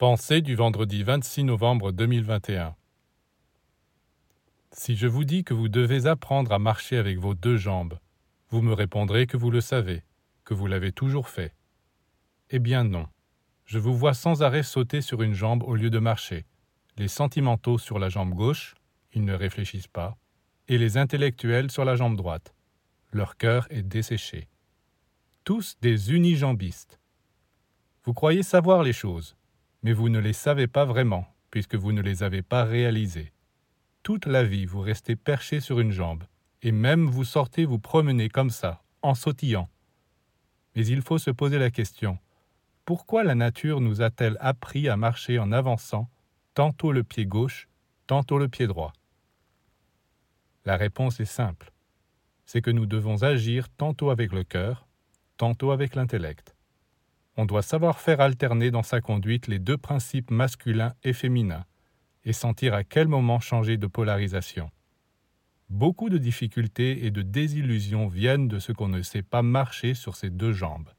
Pensée du vendredi 26 novembre 2021 Si je vous dis que vous devez apprendre à marcher avec vos deux jambes, vous me répondrez que vous le savez, que vous l'avez toujours fait. Eh bien non. Je vous vois sans arrêt sauter sur une jambe au lieu de marcher, les sentimentaux sur la jambe gauche, ils ne réfléchissent pas, et les intellectuels sur la jambe droite. Leur cœur est desséché. Tous des unijambistes. Vous croyez savoir les choses, mais vous ne les savez pas vraiment, puisque vous ne les avez pas réalisées. Toute la vie, vous restez perché sur une jambe, et même vous sortez vous promener comme ça, en sautillant. Mais il faut se poser la question, pourquoi la nature nous a-t-elle appris à marcher en avançant, tantôt le pied gauche, tantôt le pied droit? La réponse est simple. C'est que nous devons agir tantôt avec le cœur, tantôt avec l'intellect on doit savoir faire alterner dans sa conduite les deux principes masculins et féminins, et sentir à quel moment changer de polarisation. Beaucoup de difficultés et de désillusions viennent de ce qu'on ne sait pas marcher sur ses deux jambes.